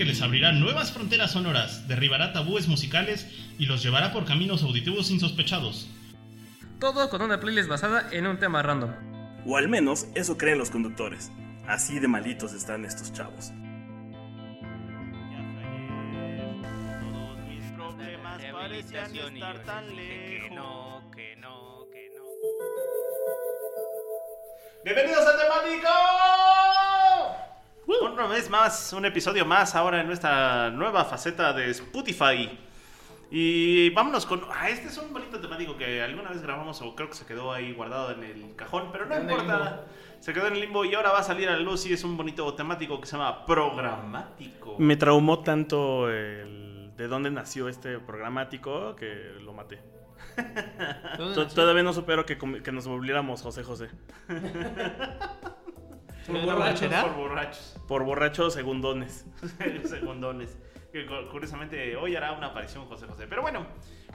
Que les abrirá nuevas fronteras sonoras, derribará tabúes musicales y los llevará por caminos auditivos insospechados. Todo con una playlist basada en un tema random. O al menos eso creen los conductores. Así de malitos están estos chavos. Todos mis problemas parecían estar tan lejos. Que no, que no, que no. ¡Bienvenidos a Temático! Una vez más, un episodio más ahora en nuestra nueva faceta de Spotify. Y vámonos con. Ah, este es un bonito temático que alguna vez grabamos o creo que se quedó ahí guardado en el cajón, pero no En importa. Se quedó en el limbo y ahora va a salir a la luz y es un bonito temático que se llama Programático. Me traumó tanto el de dónde nació este programático que lo maté. To- Todavía no supero que, que nos volviéramos José José. ¿Por borrachera? Por borrachos. Por borrachos segundones. segundones. Que curiosamente hoy hará una aparición José José. Pero bueno,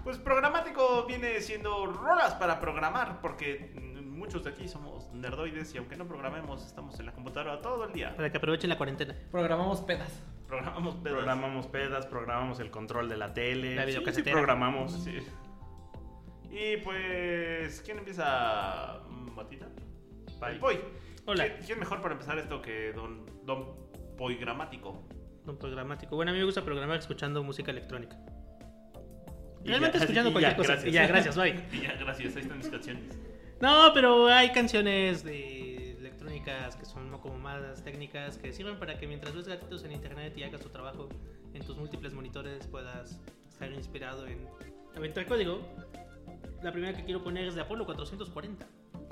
pues programático viene siendo rolas para programar, porque mm, muchos de aquí somos nerdoides y aunque no programemos, estamos en la computadora todo el día. Para que aprovechen la cuarentena. Programamos pedas. Programamos pedas. Programamos pedas, programamos el control de la tele. La Sí, sí, videocasetera. programamos. Sí. Y pues, ¿quién empieza? ¿Matita? Pai. Poy. Hola. ¿Quién, quién mejor para empezar esto que don, don Poigramático? Un programático. Bueno, a mí me gusta programar escuchando música electrónica. Y Realmente ya, escuchando y cualquier ya, cosa. gracias. Y ya, gracias, bye. Y ya, gracias, ahí están mis canciones. No, pero hay canciones de electrónicas que son como más técnicas que sirven para que mientras ves gatitos en internet y hagas tu trabajo en tus múltiples monitores puedas estar inspirado en aventar código. La primera que quiero poner es de Apolo 440.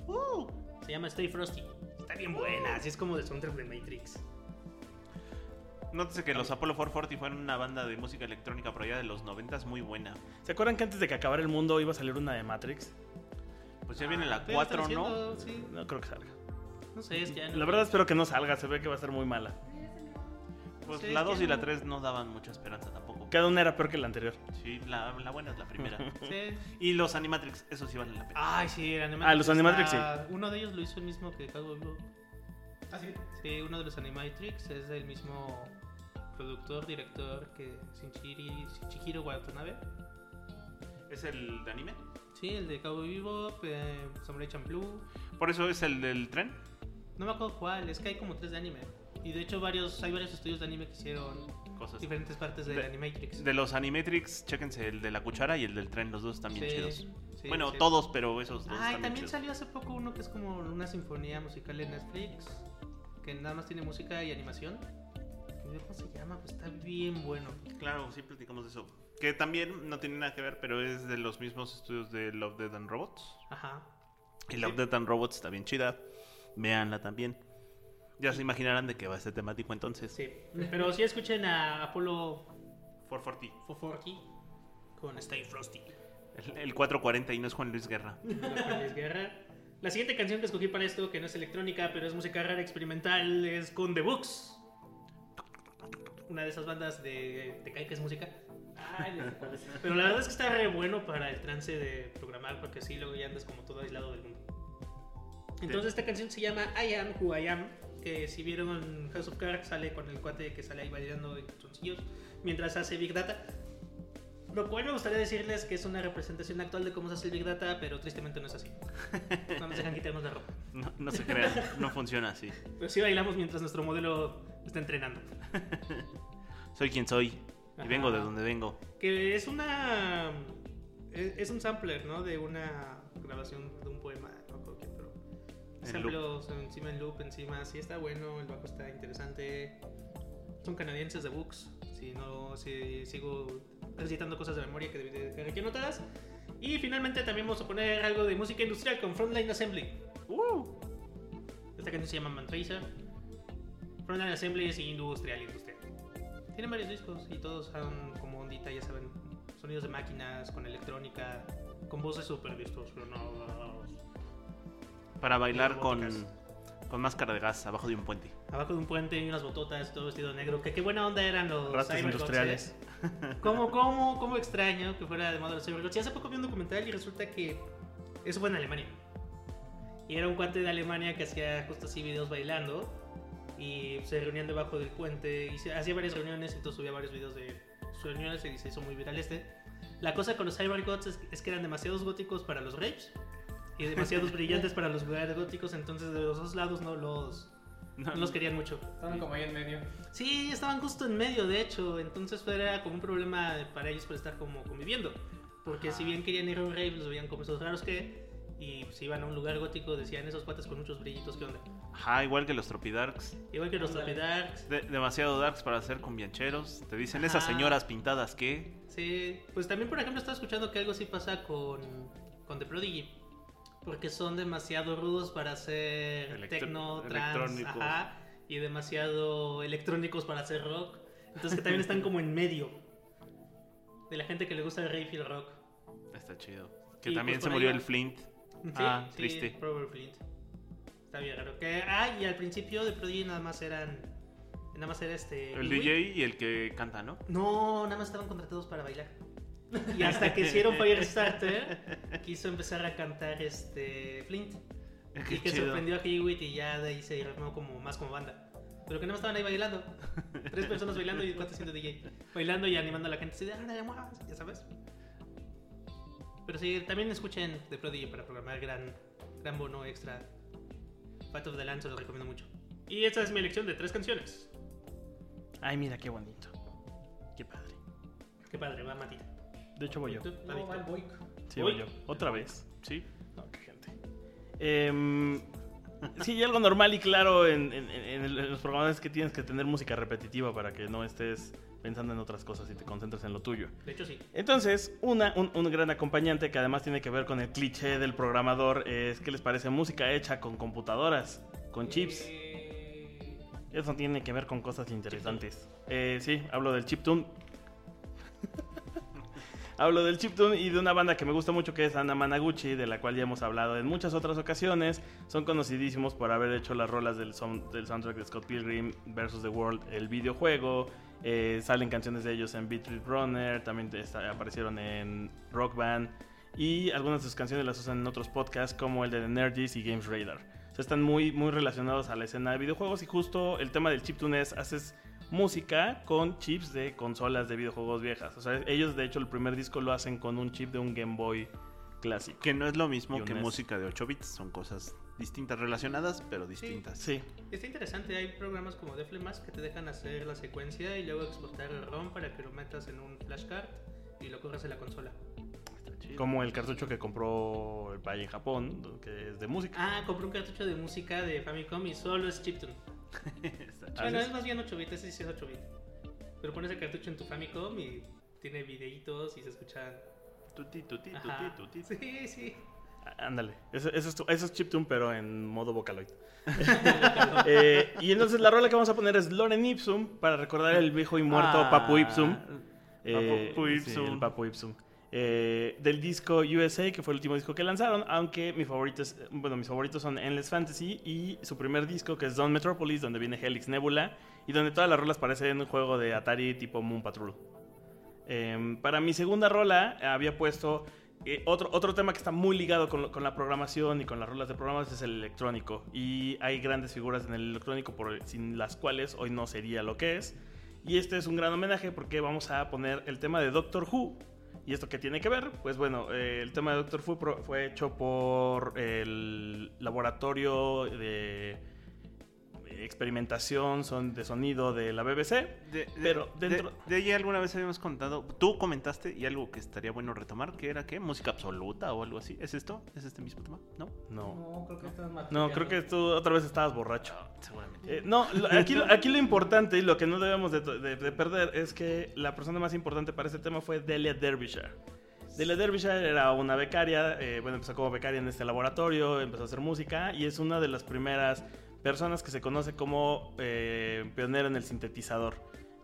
Uh, se llama Stay Frosty. Está bien buena, así es como de soundtrack de Matrix. Nótese que los Apollo 440 fueron una banda de música electrónica por allá de los 90 muy buena. ¿Se acuerdan que antes de que acabara el mundo iba a salir una de Matrix? Pues ya viene la Pero 4, están ¿no? Sí, No creo que salga. no sé, es que ya no- La verdad espero que no salga, se ve que va a ser muy mala. Pues Sí, la es 2 que y la no. 3 no daban mucha esperanza tampoco. Cada una era peor que la anterior. Sí, la, la buena es la primera. Sí. y los Animatrix, eso sí vale la pena. Ay, sí, el Animatrix. Ah, los Animatrix, está- Uno de ellos lo hizo el mismo que Cowboy Bebop. ¿Ah, sí? Sí, uno de los Animatrix es el mismo productor, director que Shichihiro Watanabe. ¿Es el de anime? Sí, el de Cowboy Bebop, eh, Samurai Champloo. Por eso es el del tren. No me acuerdo cuál, es que hay como tres de anime. Y de hecho varios, hay varios estudios de anime que hicieron Cosas. diferentes partes de, De- Animatrix. De los Animatrix, chéquense el de la cuchara y el del tren, los dos también Sí, chidos. sí, bueno, sí. todos, pero esos dos Ah, y también chidos. salió hace poco uno que es como una sinfonía musical en Netflix, que nada más tiene música y animación. ¿Cómo se llama? Pues está bien bueno. Claro, sí platicamos de eso. Que también no tiene nada que ver, pero es de los mismos estudios de Love, Dead and Robots. Ajá. Y Love, Dead and Robots está bien chida. Véanla también. Ya se imaginarán de qué va este temático entonces. Sí. Pero sí escuchen a Apolo 440. 440 con Stay Frosty. El, el 440 y no es Juan Luis Guerra. de Juan Luis Guerra. La siguiente canción que escogí para esto, que no es electrónica, pero es música rara experimental, es con The Books. Una de esas bandas de. ¿Te cae que es música? Ay, no sé cuál es. Pero la verdad es que está re bueno para el trance de programar, porque así luego ya andas como todo aislado del mundo. Entonces, esta canción se llama I Am Who I Am. Que si vieron House of Cards, sale con el cuate que sale ahí bailando en calzoncillos mientras hace Big Data. Lo cual me gustaría decirles que es una representación actual de cómo se hace el Big Data, pero tristemente no es así. No nos dejan quitarnos la ropa. No, no se crean, no funciona así. Pero sí bailamos mientras nuestro modelo está entrenando. Soy quien soy y Ajá. vengo de donde vengo. Que es una. Es un sampler, ¿no? De una grabación de un poema. En Samples encima en loop, encima. Sí, está bueno. El bajo está interesante. Son canadienses de Books. Si no, si sigo recitando cosas de memoria que debí aquí anotadas. Y finalmente también vamos a poner algo de música industrial con Frontline Assembly. Uh, Esta canción se llama Mantracer. Frontline Assembly es industrial, industrial. Tienen varios discos y todos son como ondita, ya saben. Sonidos de máquinas, con electrónica, con voces súper distorsionadas. Para bailar con, con máscara de gas abajo de un puente. Abajo de un puente y unas bototas, todo vestido negro. Que qué buena onda eran los Ratas Cybergods, industriales. ¿eh? ¿Cómo, cómo, cómo extraño que fuera de moda los Cybergods? Y hace poco vi un documental y resulta que eso fue en Alemania. Y era un cuate de Alemania que hacía justo así videos bailando. Y se reunían debajo del puente. Y se- hacía varias reuniones, entonces subía varios videos de sus reuniones y se hizo muy viral este. La cosa con los Cybergods es, es que eran demasiados góticos para los rapes. Y demasiados brillantes para los lugares góticos. Entonces de los dos lados no los, no los querían mucho. Estaban como ahí en medio. Sí, estaban justo en medio, de hecho. Entonces era como un problema para ellos por estar como conviviendo. Porque si bien querían ir a un rave, los veían como esos raros que. Y si iban a un lugar gótico, decían esos cuates con muchos brillitos, ¿qué onda? Ajá, igual que los Tropidarks. Igual que los. Tropidarks. De- demasiado darks para hacer cumbiancheros. Te dicen esas Ajá. señoras pintadas que. Sí, pues también, por ejemplo, estaba escuchando que algo así pasa con, con The Prodigy. Porque son demasiado rudos para hacer Electro- techno, trans, ajá, y demasiado electrónicos para hacer rock. Entonces que también están como en medio de la gente que le gusta el rave y el rock. Está chido. Que Y, también pues, se murió el Flint. Sí, Ah, sí, triste. Robert Flint. Está bien raro. Que, ah, y al principio de Prodigy nada más eran. Nada más era este. El. DJ y el que canta, ¿no? No, nada más estaban contratados para bailar. Y hasta que hicieron Firestarter, quiso empezar a cantar este Flint. Qué y que chido. sorprendió a Hewitt y ya de ahí se armó como más como banda. Pero que más estaban ahí bailando. Tres personas bailando y cuate siendo DJ. Bailando y animando a la gente así de "Ándale, muevas", ya sabes. Pero sí, también escuchen The Prodigy para programar gran, gran bono extra. Fight of the Land se los recomiendo mucho. Y esta es mi elección de tres canciones. Ay, mira qué bonito. Qué padre. Qué padre, va Matita. De hecho, voy yo. ¿Tú, No, David? va el Boic. Sí, Voy. voy yo. Otra vez. Sí. No, qué gente. Em, sí, y algo normal y claro en, en- en el- en los programas es que tienes que tener música repetitiva para que no estés pensando en otras cosas y te concentres en lo tuyo. De hecho, sí. Entonces, una, un, un gran acompañante que además tiene que ver con el cliché del programador es que les parece música hecha con computadoras, con chips. Eh, Eso tiene que ver con cosas interesantes. Eh, sí, hablo del chiptune. hablo del chiptune y de una banda que me gusta mucho que es Anna Managuchi, de la cual ya hemos hablado en muchas otras ocasiones. Son conocidísimos por haber hecho las rolas del, sound- del soundtrack de Scott Pilgrim vs. The World, el videojuego. Eh, salen canciones de ellos en Beat Runner, también aparecieron en Rock Band. Y algunas de sus canciones las usan en otros podcasts como el de The y Games Radar. O sea, están muy, muy relacionados a la escena de videojuegos y justo el tema del chiptune es haces música con chips de consolas de videojuegos viejas. O sea, ellos de hecho el primer disco lo hacen con un chip de un Game Boy clásico. Que no es lo mismo que música de 8 bits. Son cosas distintas, relacionadas, pero distintas. Sí, Está interesante, hay programas como Deflemas que te dejan hacer la secuencia y luego exportar el ROM para que lo metas en un flashcard y lo corras en la consola. Está chido. como el cartucho que compró el Valle en Japón, que es de música. Ah, compré un cartucho de música de Famicom y solo es chiptune. Bueno, es? más bien 8 bits, ese sí es 8 bits. Pero pones el cartucho en tu Famicom y tiene videitos y se escuchan. Tuti, tuti, tuti, tuti. Sí, sí. Á- Ándale, eso, eso es, eso es chiptune pero en modo Vocaloid. Eh, y entonces la rola que vamos a poner es Loren Ipsum para recordar el viejo y muerto Ah, Papu Ipsum. Eh, Papu sí, Ipsum. el Papu Ipsum. Eh, del disco USA, que fue el último disco que lanzaron, aunque mi favorito es- bueno, mis favoritos son Endless Fantasy y su primer disco que es Dawn Metropolis, donde viene Helix Nebula y donde todas las rolas parecen un juego de Atari tipo Moon Patrol. Em, para mi segunda rola había puesto eh, otro, otro tema que está muy ligado con la programación y con las rolas de programas es el electrónico. Y hay grandes figuras en el electrónico por, sin las cuales hoy no sería lo que es. Y este es un gran homenaje porque vamos a poner el tema de Doctor Who. ¿Y esto qué tiene que ver? Pues bueno, eh, el tema de Doctor Who fue hecho por el laboratorio de experimentación son de sonido de la BBC. De, de- Pero de- dentro- de, ella alguna vez habíamos contado, tú comentaste y algo que estaría bueno retomar, que era qué, música absoluta o algo así. ¿Es esto? ¿Es este mismo tema? ¿No? No. No, creo que estás más. No, creo que tú otra vez estabas borracho. Seguramente. Eh, no, lo- aquí, lo- aquí lo importante y lo que no debemos de, de- de perder es que la persona más importante para este tema fue Delia Derbyshire. Delia Derbyshire era una becaria, eh, bueno, empezó como becaria en este laboratorio, empezó a hacer música y es una de las primeras personas que se conoce como eh, pionera en el sintetizador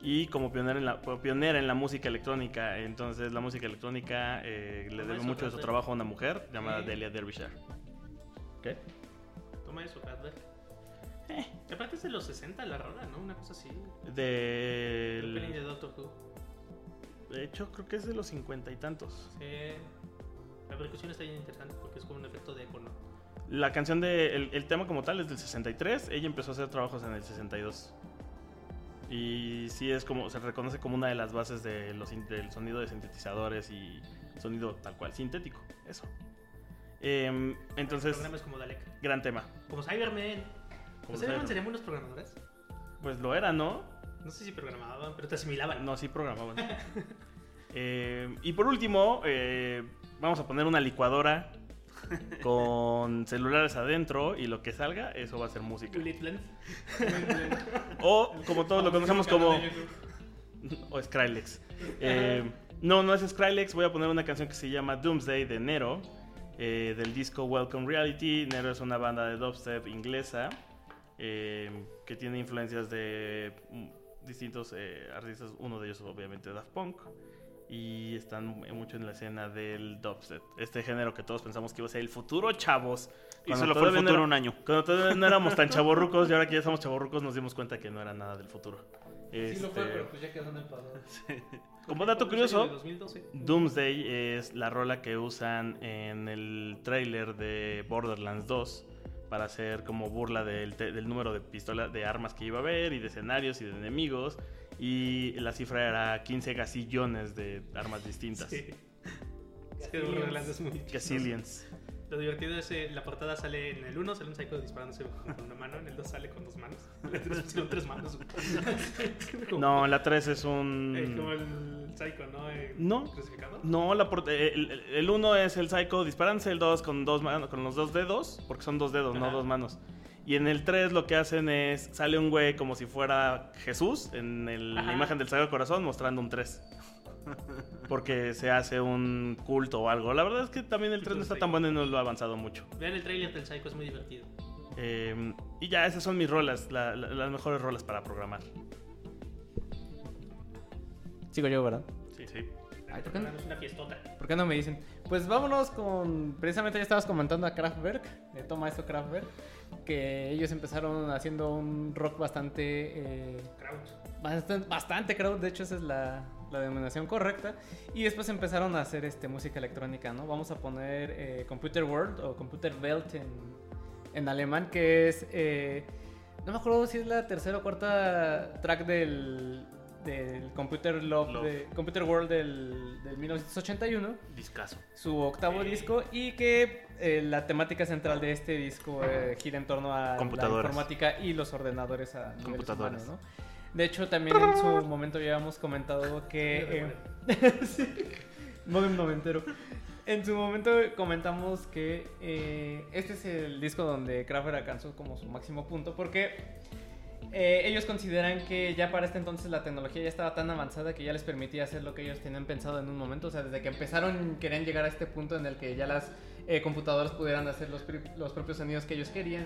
y como pionera en la, pionera en la música electrónica. Entonces la música electrónica eh, le debe mucho de su trabajo a una mujer llamada Sí. Delia Derbyshire. ¿Qué? Toma eso, Cadver. Eh. Aparte es de los 60 la rola, ¿no? Una cosa así. Del- El opening de Doctor Who. De hecho, creo que es de los cincuenta y tantos. Sí. La percusión está bien interesante porque es como un efecto de eco, ¿no? La canción de. El, el tema como tal es del 63. Ella empezó a hacer trabajos en el 62. Y sí es como. Se reconoce como una de las bases de los, del sonido de sintetizadores y sonido tal cual, sintético. Eso. Em, entonces, como Dalek. gran tema. Como Cyberman. Como ¿Los Cyberman. serían buenos programadores? Pues lo era, ¿no? No sé si programaban, pero te asimilaban. No, sí programaban. Eh, y por último, eh, vamos a poner una licuadora con celulares adentro y lo que salga, eso va a ser música. O como todos lo conocemos como... o Skrillex. Eh, no, no es Skrillex. Voy a poner una canción que se llama Doomsday de Nero, eh, del disco Welcome Reality. Nero es una banda de dubstep inglesa eh, que tiene influencias de mm, distintos artistas. Uno de ellos, obviamente, Daft Punk. Y están mucho en la escena del dubstep. Este género que todos pensamos que iba a ser el futuro, chavos. Y Cuando solo fue el no futuro era- un año. Cuando todavía no éramos tan chavorrucos y ahora que ya somos chavorrucos nos dimos cuenta que no era nada del futuro. Sí lo fue, Este, pero pues ya quedó en el pasado. Como dato serie curioso, de 2012. Doomsday es la rola que usan en el tráiler de Borderlands 2 para hacer como burla del, te- del número de pistolas de armas que iba a haber y de escenarios y de enemigos y la cifra era 15 gasillones de armas distintas. Sí. Es que es muy Gazillions. Lo divertido es eh, la portada sale en el 1 sale un psycho disparándose con una mano, en el 2 sale con dos manos. En el 3 pusieron tres manos. No, la 3 es eh, como un... el psycho, ¿no? Eh, No. Crucificado. No, la port- eh, el, el- el uno es el Psycho disparándose, el 2 con, dos con los dos dedos, porque son dos dedos, no Ajá. dos manos. Y en el 3 lo que hacen es, sale un güey como si fuera Jesús en el- la imagen del Sagrado Corazón mostrando un 3. Porque se hace un culto o algo. La verdad es que también el 3 no está tan bueno y no lo ha avanzado mucho. Vean el trailer del psycho, es muy divertido. Eh, y ya, esas son mis rolas, la- la- las mejores rolas para programar. Sigo yo, ¿verdad? Sí, sí. Ay, ¿por qué no? Es una fiestota. ¿Por qué no me dicen? Pues vámonos con. Precisamente ya estabas comentando a Kraftwerk, de Toma esto Kraftwerk, que ellos empezaron haciendo un rock bastante. eh, bastante, bastante crowd, de hecho esa es la, la denominación correcta. Y después empezaron a hacer este, música electrónica, ¿no? Vamos a poner eh, Computer World o Computer Welt en, en alemán, que es... eh, no me acuerdo si es la tercera o cuarta track del, del Computer Love, Love. de- Computer World del, del 1981 Discaso. su octavo disco y que eh, la temática central de este disco eh, gira en torno a la informática y los ordenadores a Computadoras. humanos, ¿no? De hecho, también en su momento ya habíamos comentado que... eh, sí, modem noventero. En su momento comentamos que eh, este es el disco donde Kraftwerk alcanzó como su máximo punto porque eh, ellos consideran que ya para este entonces la tecnología ya estaba tan avanzada que ya les permitía hacer lo que ellos tenían pensado en un momento. O sea, desde que empezaron querían llegar a este punto en el que ya las eh, computadoras pudieran hacer los, los propios sonidos que ellos querían.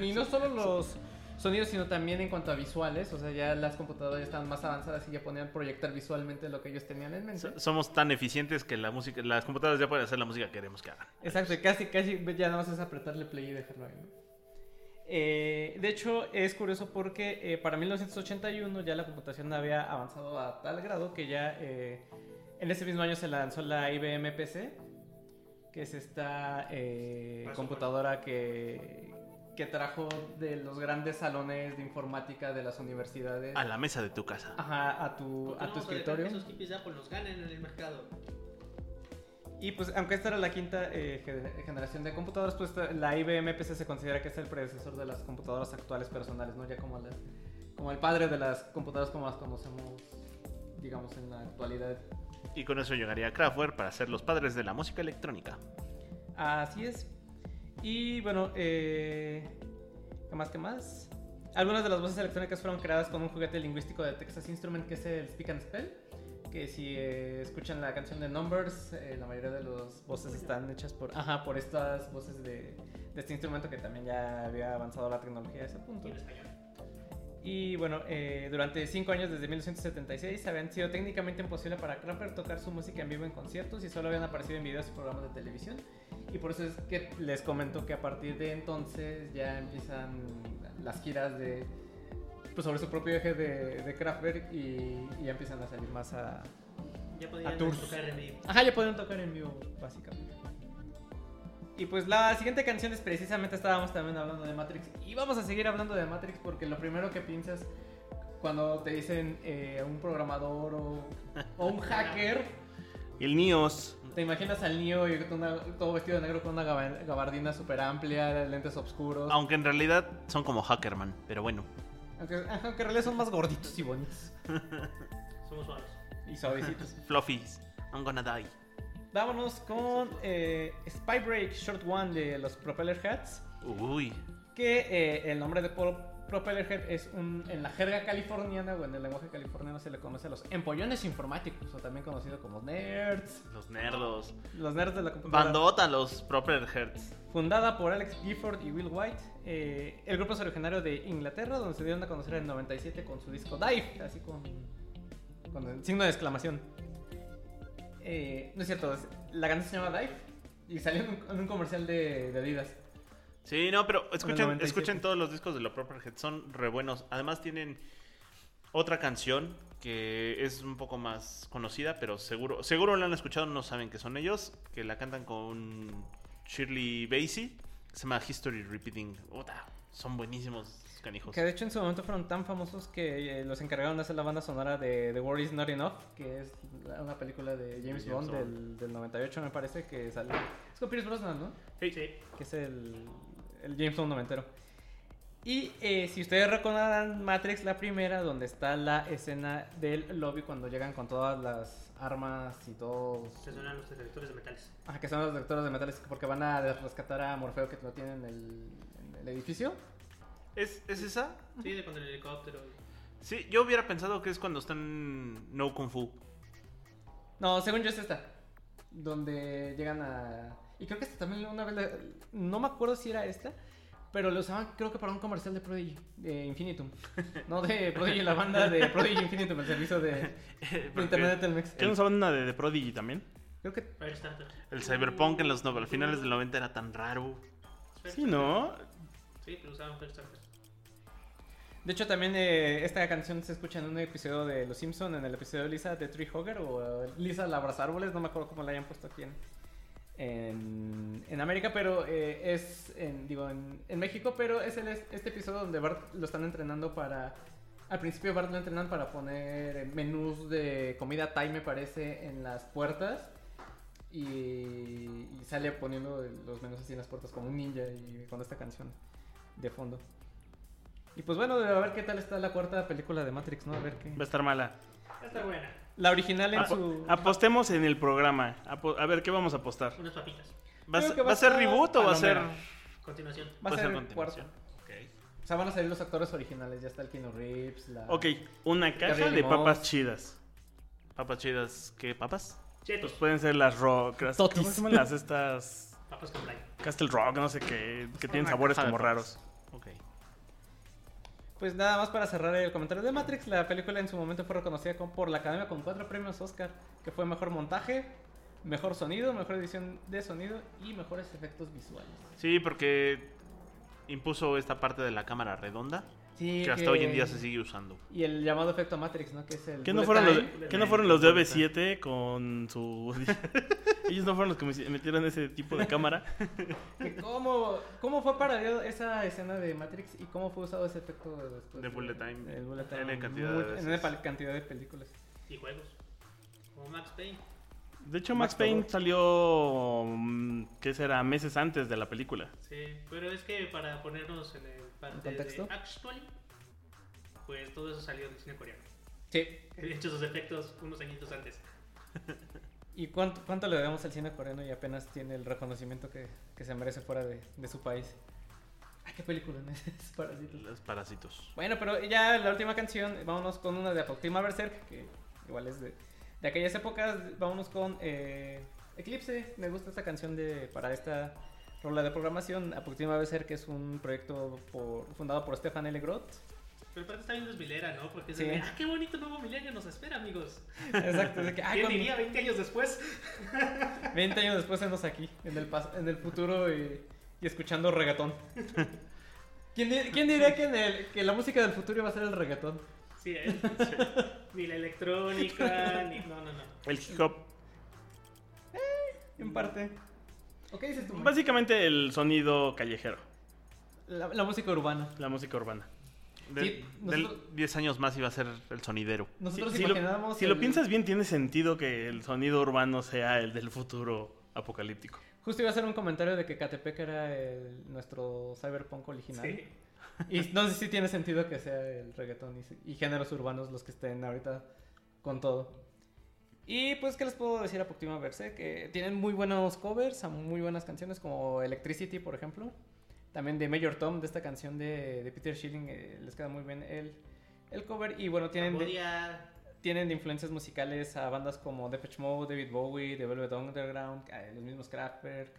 Y, y no solo los sonidos, sino también en cuanto a visuales. O sea, ya las computadoras ya estaban más avanzadas y ya podían proyectar visualmente lo que ellos tenían en mente. So- Somos tan eficientes que la música, las computadoras ya pueden hacer la música que queremos que hagan. Exacto, casi, casi ya nada más es apretarle play y dejarlo ahí, ¿no? Eh, de hecho, es curioso porque eh, para 1981 ya la computación había avanzado a tal grado que ya eh, en ese mismo año se lanzó la IBM PC, que es esta eh, computadora que, que trajo de los grandes salones de informática de las universidades A la mesa de tu casa. ajá, a tu, ¿Por qué a no tu vamos a dejar que escritorio. esos hippies de Apple nos ganen en el mercado? Y pues, aunque esta era la quinta eh, gener- generación de computadoras, pues la IBM PC se considera que es el predecesor de las computadoras actuales personales, ¿no? Ya como, la- como el padre de las computadoras como las conocemos, digamos, en la actualidad. Y con eso llegaría Kraftwerk para ser los padres de la música electrónica. Así es. Y bueno, eh, ¿qué más? ¿Qué más? Algunas de las voces electrónicas fueron creadas con un juguete lingüístico de Texas Instrument que es el Speak and Spell, Que si eh, escuchan la canción de Numbers, eh, la mayoría de las voces están hechas por, ajá, por estas voces de, de este instrumento que también ya había avanzado la tecnología a ese punto. Y bueno, eh, durante cinco años desde 1976 habían sido técnicamente imposible para Crapper tocar su música en vivo en conciertos y solo habían aparecido en videos y programas de televisión. Y por eso es que les comento que a partir de entonces ya empiezan las giras de pues sobre su propio eje de, de Kraftwerk y, y ya empiezan a salir más a... Ya podían A tours. tocar en vivo. Ajá, ya pueden tocar en vivo, básicamente. Y pues la siguiente canción es precisamente estábamos también hablando de Matrix. Y vamos a seguir hablando de Matrix porque lo primero que piensas cuando te dicen eh, un programador o, o un hacker, El Nios. te imaginas al Neo una- todo vestido de negro con una gaba- gabardina súper amplia, lentes oscuros. Aunque en realidad son como Hackerman, pero bueno. Aunque, en realidad son más gorditos y bonitos. Somos suaves. Y suavecitos. Fluffies, I'm gonna die. Vámonos con eh, Spy Break Short One de los Propeller Hats. Uy. Que eh, el nombre de Pro- Propellerhead es un, en la jerga californiana o en el lenguaje californiano se le conoce a los empollones informáticos o también conocido como nerds. Los nerdos. Los nerds de la computadora. Bandota, los Proper Hertz. Fundada por Alex Gifford y Will White. eh, el grupo es originario de Inglaterra, donde se dieron a conocer en el 97 con su disco Dive, así con, con el signo de exclamación. Eh, no es cierto, la canción se llama Dive y salió en un, en un comercial de, de Adidas. Sí, no, pero En escuchen, el 97. escuchen todos los discos de los Proper Heads, son re buenos. Además tienen otra canción que es un poco más conocida, pero seguro seguro la han escuchado, no saben que son ellos, que la cantan con Shirley Bassey, se llama History Repeating. Puta, son buenísimos canijos. Que de hecho en su momento fueron tan famosos que eh, los encargaron de hacer la banda sonora de The War Is Not Enough, que es la- una película de James, Bond. Del, del 98 me parece, que salió... Es con Pierce Brosnan, ¿no? Sí. Que es el, el James Bond noventero. Y eh, si ustedes recordarán Matrix, la primera, donde está la escena del lobby cuando llegan con todas las armas y todos... Se suenan los detectores de metales. Ah, que son los detectores de metales porque van a rescatar a Morfeo que lo tiene en el, en el edificio. ¿Es, ¿Es esa? Sí, de con el helicóptero. Sí, yo hubiera pensado que es cuando están No Kung Fu. No, según yo es esta. Donde llegan a. Y creo que esta también una vez. la- No me acuerdo si era esta. Pero lo usaban, creo que para un comercial de Prodigy, de Infinitum. No de Prodigy, la banda de Prodigy Infinitum, el servicio de, internet de Telmex. ¿Qué no saben una de, de Prodigy también? Creo que. El Cyberpunk en los no- al finales del 90 era tan raro. Sí, ¿no? Sí, pero usaban Firestarter. De hecho, también eh, esta canción se escucha en un episodio de Los Simpson en el episodio de Lisa de Tree Hugger o eh, Lisa la abraza árboles, no me acuerdo cómo la hayan puesto aquí en, en, América, pero eh, es en, digo en México, pero es el, este episodio donde Bart lo están entrenando para al principio Bart lo entrenan para poner eh, menús de comida Thai me parece en las puertas y, y sale poniendo los menús así en las puertas como un ninja y con esta canción de fondo. Y pues bueno, a ver qué tal está la cuarta película de Matrix, ¿no? A ver qué. Va a estar mala. Está buena. La original en Apo- su. Apostemos en el programa. Apo- a ver, ¿qué vamos a apostar? Unas papitas. ¿Va, a ser- va va a a estar reboot o va a ser.? Continuación. Va a ser ser continuación. O sea, van a salir los actores originales. Ya está el Keanu Reeves. La... Ok, una caja de papas chidas. Papas chidas, ¿qué papas? Chetos. Pues pueden ser las rock. las- Totis. ¿Cómo se llaman las estas? Papas con. Castle Rock, no sé qué. Que tienen sabores como raros. Pues nada más para cerrar el comentario de Matrix. La película en su momento fue reconocida con- por la academia con cuatro premios Oscar: que fue mejor montaje, mejor sonido, mejor edición de sonido y mejores efectos visuales. Sí, porque impuso esta parte de la cámara redonda Sí, que hasta hoy en día se sigue usando. Y el llamado efecto Matrix, ¿no? Que es el. ¿Qué no fueron los. ¿qué no fueron los de OV7 con su... Ellos no fueron los que me- metieron ese tipo de cámara. Que ¿Cómo, ¿Cómo fue parodiado esa escena de Matrix y cómo fue usado ese efecto después? De bullet time. El bullet N time. cantidad de Muy- veces. En cantidad de películas. Y juegos. Como Max Payne. De hecho, Max Max Payne salió... mm, ¿Qué será? Meses antes de la película. Sí, pero es que para ponernos en el parte ¿En contexto? de Actually, pues todo eso salió del cine coreano. Sí. He hecho sus efectos unos añitos antes. ¿Y cuánto, cuánto le damos al cine coreano y apenas tiene el reconocimiento que, que se merece fuera de, de su país? Ay, qué película, ¿no? Es Parásitos. Los parásitos. Bueno, pero ya la última canción, vámonos con una de Apoctima Berserk, que igual es de, de aquellas épocas, vámonos con eh, Eclipse. Me gusta esta canción de para esta rola de programación. Aproxima debe ser que es un proyecto por- fundado por Stefan L. Groth. Pero aparte está bien desvilera, ¿no? Porque es Sí. de, ah, qué bonito nuevo milenio nos espera, amigos. Exacto, de que, ah, ¿Quién diría 20 años después? 20 años después estamos aquí, en el, pas- en el futuro y, y escuchando reggaetón. ¿Quién, di- quién diría que, en el- que la música del futuro iba a ser el reggaetón? Sí, ¿eh? Ni la electrónica, ni. No, no, no. El hip hop. En parte. ¿O qué dices tú? Básicamente el sonido callejero, La, la música urbana. la música urbana. De- Sí, del nosotros- 10 años más iba a ser el sonidero. Nosotros Si, si lo, si lo el- piensas bien, tiene sentido que el sonido urbano sea el del futuro apocalíptico. Justo iba a hacer un comentario de que Catepec era el- nuestro cyberpunk original. Sí. Y no sé si tiene sentido que sea el reggaetón y, y géneros urbanos los que estén ahorita con todo. Y pues, ¿qué les puedo decir a Poctima Verse? Que tienen muy buenos covers a muy buenas canciones como Electricity, por ejemplo. También de Major Tom, de esta canción de, de Peter Schilling, eh, les queda muy bien el, el cover. Y bueno, tienen de, tienen de influencias musicales a bandas como Depeche Mode, David Bowie, The Velvet Underground, eh, los mismos Kraftwerk,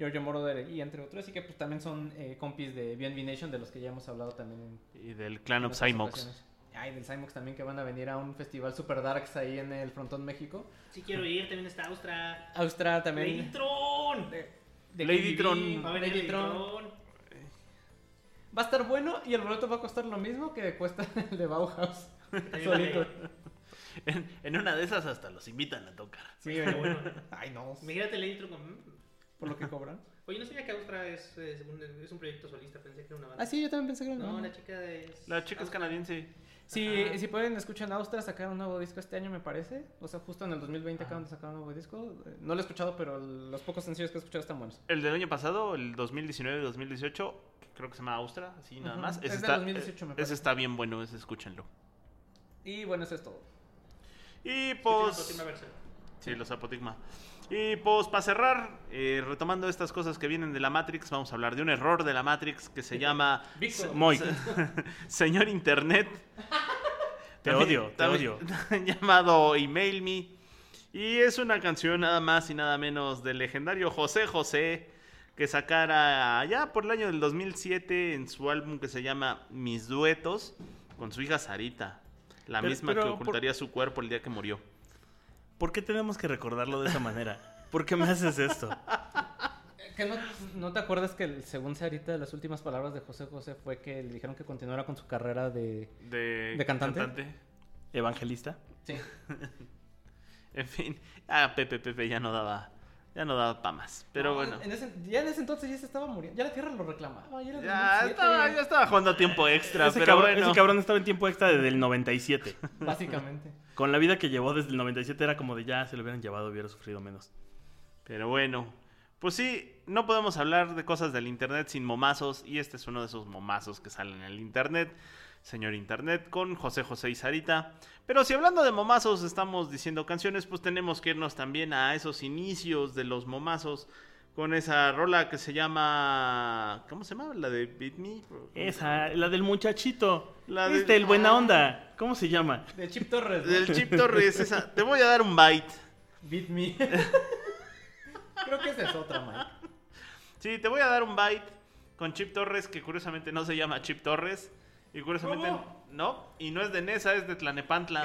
Giorgio Moroder y entre otros. Así que pues también son eh, compis de BNB Nation, de los que ya hemos hablado también en Y del clan of Cymox. Ay, del Cymox también que van a venir a un festival super darks ahí en el Frontón México. Sí quiero ir, también está Austra. Austria también. Ladytron. de- de Ladytron. KBB, Va a venir Ladytron. Ladytron. Va a estar bueno y el boleto va a costar lo mismo que cuesta el de Bauhaus. Solito. En, en una de esas hasta los invitan a tocar. Sí, Pero bueno. Ay, no. Imagínate Ladytron con. Por lo que cobran. Oye, no sabía que Austra es, es, un, es un proyecto solista, pensé que era una banda. Ah, sí, yo también pensé que era No, una- la chica es. La chica es canadiense. Sí, Ajá. si pueden, escuchan Austra sacar un nuevo disco este año, me parece. O sea, justo en el 2020 acaban de sacar un nuevo disco. Eh, No lo he escuchado, pero los pocos sencillos que he escuchado están buenos. El del año pasado, el 2019-2018, creo que se llama Austra, así nada más. Es Ese del está, 2018 me ese parece. está bien bueno, ese escúchenlo. Y bueno, eso es todo. Y pues... Sí, los apotigma. Y pues para cerrar, eh, retomando estas cosas que vienen de la Matrix, vamos a hablar de un error de la Matrix que se llama. Moik, Señor Internet. te También- odio, te también- odio. llamado Email Me. Y es una canción nada más y nada menos del legendario José José que sacara ya por el año del 2007 en su álbum que se llama Mis Duetos con su hija Sarita, la Pero- misma que por- ocultaría su cuerpo el día que murió. ¿Por qué tenemos que recordarlo de esa manera? ¿Por qué me haces esto? ¿Que no, no te acuerdas que el- según Sarita, las últimas palabras de José José fue que le dijeron que continuara con su carrera de... De, ¿De cantante? ¿Evangelista? Sí. En fin, ah, Pepe Pepe ya no daba, ya no daba para más. Pero No, bueno, en ese- ya en ese entonces ya se estaba muriendo. Ya la Tierra lo reclamaba. Ya, era ya 2007, estaba, ya estaba jugando a tiempo extra, Ese pero cabrón, bueno. ese cabrón estaba en tiempo extra desde el 97. Básicamente. Con la vida que llevó desde el 97 era como de ya, se lo hubieran llevado, hubiera sufrido menos. Pero bueno, pues sí, no podemos hablar de cosas del internet sin momazos y este es uno de esos momazos que salen en el internet, señor internet, con José José y Sarita. Pero si hablando de momazos estamos diciendo canciones, pues tenemos que irnos también a esos inicios de los momazos con esa rola que se llama... ¿Cómo se llama? La de Beat Me. Esa, la del muchachito. La de- este, el buena onda. ¿Cómo se llama? De Chip Torres. ¿no? Del Chip Torres, esa. Te voy a dar un bite. Beat Me. Creo que esa es otra, Mike. Sí, te voy a dar un bite con Chip Torres, que curiosamente no se llama Chip Torres. Y curiosamente ¿Cómo? no. Y no es de Nesa, es de Tlanepantla.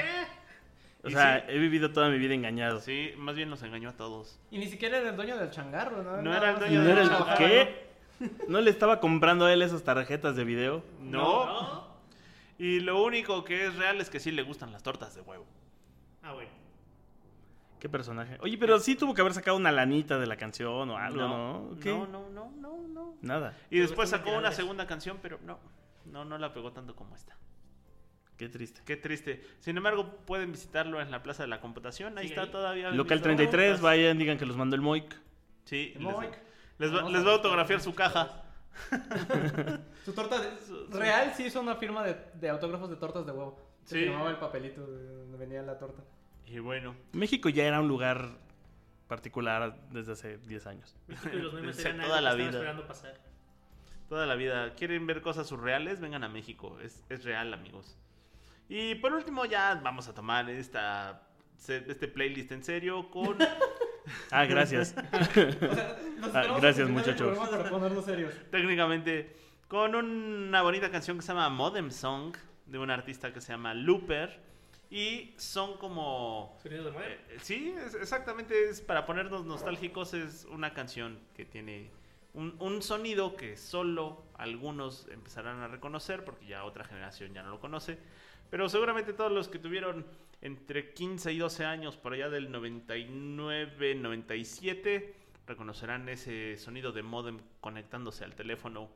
O Y sea, sí. he vivido toda mi vida engañado. Sí, más bien nos engañó a todos. Y ni siquiera era el dueño del changarro, ¿no? No era el dueño ¿No del changarro. ¿Qué? ¿No le estaba comprando a él esas tarjetas de video? No. Y lo único que es real es que sí le gustan las tortas de huevo. Ah, bueno. ¿Qué personaje? Oye, pero sí tuvo que haber sacado una lanita de la canción o algo, ¿no? ¿Qué? no, no, no, no, no. Nada. Y después sacó una segunda canción, pero no. No, no la pegó tanto como esta. Qué triste. Qué triste. Sin embargo, pueden visitarlo en la Plaza de la Computación. Ahí Sigue está ahí. todavía. Local Mis 33, tortas. vayan, digan que los mandó el Moik. Sí, El les, Moik. les va, les a va a autografiar su caja. Su torta de... Real sí hizo una firma de, de autógrafos de tortas de huevo. Se Sí. firmaba el papelito de donde venía la torta. Y bueno, México ya era un lugar particular desde hace 10 años. México y los memes eran toda la vida. esperando pasar. toda la vida. ¿Quieren ver cosas surreales? Vengan a México. Es, es real, amigos. Y por último, ya vamos a tomar esta este playlist en serio con... Ah, gracias. Ah, gracias, muchachos. Ponernos serios. técnicamente con una bonita canción que se llama Modem Song de un artista que se llama Looper y son como Sonido de modem. eh, sí es- exactamente es para ponernos nostálgicos es una canción que tiene un, sonido que solo algunos empezarán a reconocer porque ya otra generación ya no lo conoce pero seguramente todos los que tuvieron entre 15 y 12 años por allá del 99 97 reconocerán ese sonido de modem conectándose al teléfono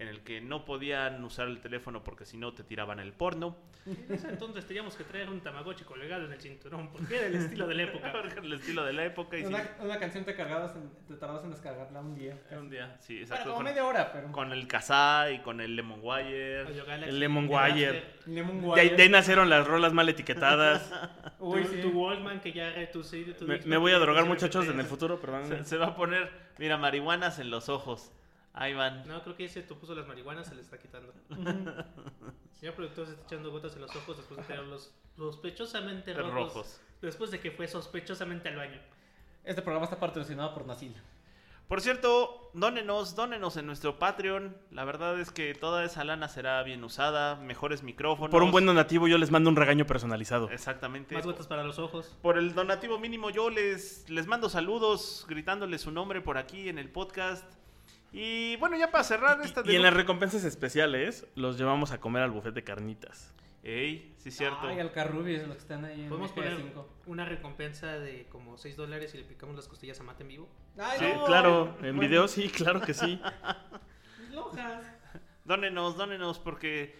en el que no podían usar el teléfono porque si no te tiraban el porno. En ese entonces teníamos que traer un Tamagotchi colgado en el cinturón, porque era el estilo de la época. El estilo de la época y sí, Una, una canción te cargabas en- te tardabas en descargarla un día. un día, sí, exacto. como Con, media hora, pero. con el Kazaa y con el Lemon Wire. El Lemon de Wire. Lemon De ahí, Wire. de ahí nacieron las rolas mal etiquetadas. Uy, tu, sí. tu Walkman que ya tu tu Me, me voy a drogar, muchachos, MP3. en el futuro, Se, perdón. se va a poner, mira, marihuanas en los ojos. Ahí van. No, creo que ese tú puso las marihuanas, se le está quitando. Señor productor se está echando gotas en los ojos después de tenerlos sospechosamente rojos, Rojos. Después de que fue sospechosamente al baño. Este programa está patrocinado por Nasil. Por cierto, dónenos, dónenos en nuestro Patreon. La verdad es que toda esa lana será bien usada, mejores micrófonos. Por un buen donativo yo les mando un regaño personalizado. Exactamente. Más gotas para los ojos. Por el donativo mínimo yo les, les mando saludos gritándoles su nombre por aquí en el podcast. Y bueno, ya para cerrar esta Y en las recompensas especiales los llevamos a comer al buffet de carnitas. Ey, sí cierto. Ay, alcarrubias, los que están ahí en Podemos poner 5 una recompensa de como 6 dólares y le picamos las costillas a Mate en vivo. Ay, Sí, no. claro, en video sí, claro que sí. Lojas. Dónenos, dónenos porque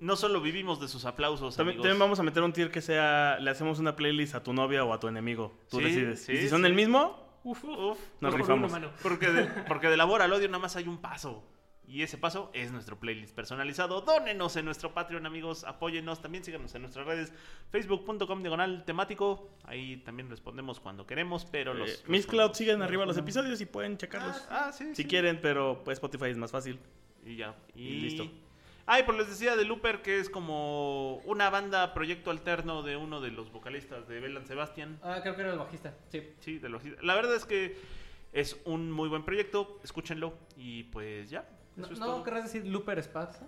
no solo vivimos de sus aplausos, También, vamos a meter un tier que sea, le hacemos una playlist a tu novia o a tu enemigo. Tú Sí, decides. sí, y si son sí. el mismo, Uf, uf. nos por rifamos. uno. Porque de, porque del amor al odio nada más hay un paso. Y ese paso es nuestro playlist personalizado. Dónenos en nuestro Patreon, amigos. Apóyennos. También síganos en nuestras redes. Facebook.com diagonal temático. Ahí también respondemos cuando queremos. Pero los. Eh, los Miss Cloud mandamos. siguen arriba los episodios y pueden checarlos. Ah, sí. si sí. quieren, pero pues, Spotify es más fácil. Y ya. Y, Y listo. Ay, pues les decía de Looper que es como una banda proyecto alterno de uno de los vocalistas de Belan Sebastian. Ah, creo que era el bajista. Sí. Sí, de los... La verdad es que es un muy buen proyecto. Escúchenlo. Y pues ya. No, es no querrás decir Looper Sparza.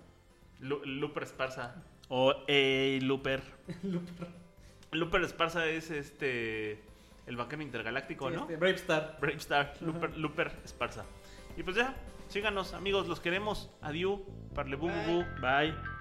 Lu- Looper Esparza. O Ey, Looper. Looper Esparza es este. El vaquero intergaláctico, Sí, ¿no? este, Brave Star. Brave Star. Looper, Looper Esparza. Y pues ya. Síganos, amigos. Los queremos. Adiós. Parle bu, bu, bu. Bye.